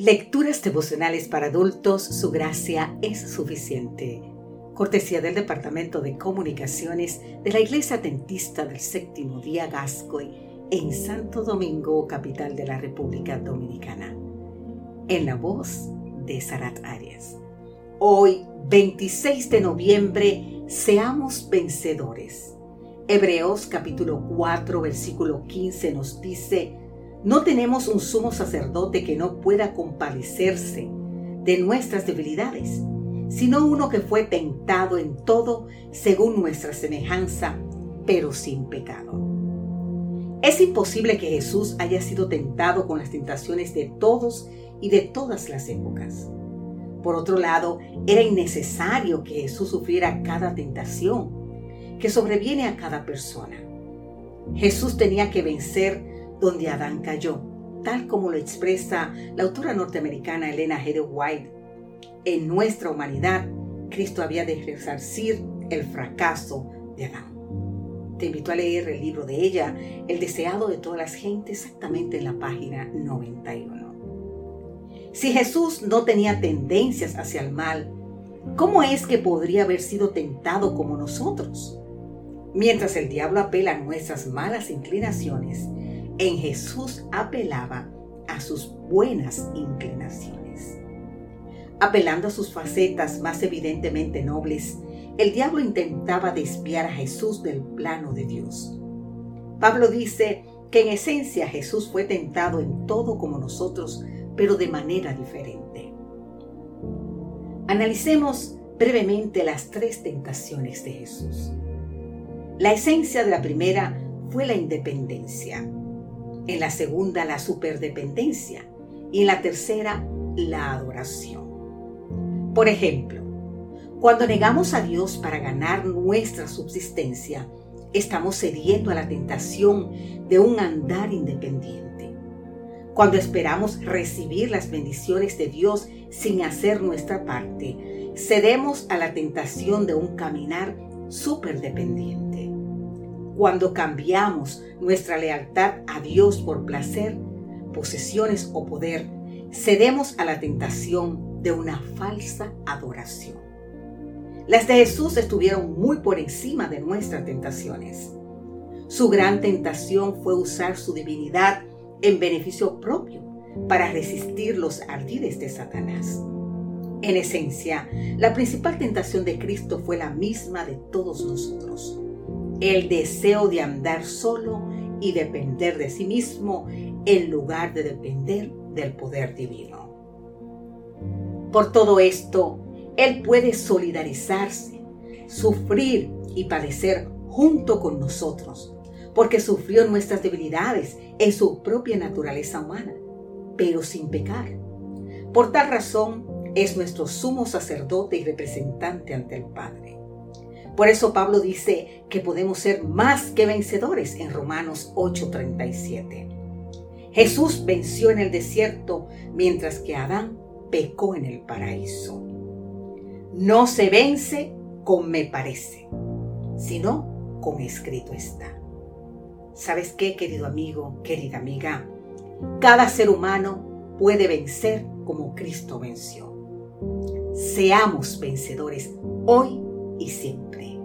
Lecturas devocionales para adultos, su gracia es suficiente. Cortesía del Departamento de Comunicaciones de la Iglesia Adventista del Séptimo Día Gascoy en Santo Domingo, capital de la República Dominicana. En la voz de Sarat Arias. Hoy, 26 de noviembre, seamos vencedores. Hebreos capítulo 4, versículo 15 nos dice, no tenemos un sumo sacerdote que no pueda compadecerse de nuestras debilidades, sino uno que fue tentado en todo según nuestra semejanza, pero sin pecado. Es imposible que Jesús haya sido tentado con las tentaciones de todos y de todas las épocas. Por otro lado, era innecesario que Jesús sufriera cada tentación que sobreviene a cada persona. Jesús tenía que vencer donde Adán cayó, tal como lo expresa la autora norteamericana Elena G. White. En nuestra humanidad, Cristo había de resarcir el fracaso de Adán. Te invito a leer el libro de ella, El deseado de todas las gentes, exactamente en la página 91. Si Jesús no tenía tendencias hacia el mal, ¿cómo es que podría haber sido tentado como nosotros? Mientras el diablo apela a nuestras malas inclinaciones, en Jesús apelaba a sus buenas inclinaciones. Apelando a sus facetas más evidentemente nobles, el diablo intentaba desviar a Jesús del plano de Dios. Pablo dice que en esencia Jesús fue tentado en todo como nosotros, pero de manera diferente. Analicemos brevemente las tres tentaciones de Jesús. La esencia de la primera fue la independencia en la segunda la superdependencia y en la tercera la adoración. Por ejemplo, cuando negamos a Dios para ganar nuestra subsistencia, estamos cediendo a la tentación de un andar independiente. Cuando esperamos recibir las bendiciones de Dios sin hacer nuestra parte, cedemos a la tentación de un caminar superdependiente. Cuando cambiamos nuestra lealtad a Dios por placer, posesiones o poder, cedemos a la tentación de una falsa adoración. Las de Jesús estuvieron muy por encima de nuestras tentaciones. Su gran tentación fue usar su divinidad en beneficio propio para resistir los ardides de Satanás. En esencia, la principal tentación de Cristo fue la misma de todos nosotros el deseo de andar solo y depender de sí mismo en lugar de depender del poder divino. Por todo esto, Él puede solidarizarse, sufrir y padecer junto con nosotros, porque sufrió nuestras debilidades en su propia naturaleza humana, pero sin pecar. Por tal razón, es nuestro sumo sacerdote y representante ante el Padre. Por eso Pablo dice que podemos ser más que vencedores en Romanos 8:37. Jesús venció en el desierto mientras que Adán pecó en el paraíso. No se vence con me parece, sino con escrito está. ¿Sabes qué, querido amigo, querida amiga? Cada ser humano puede vencer como Cristo venció. Seamos vencedores hoy y siempre.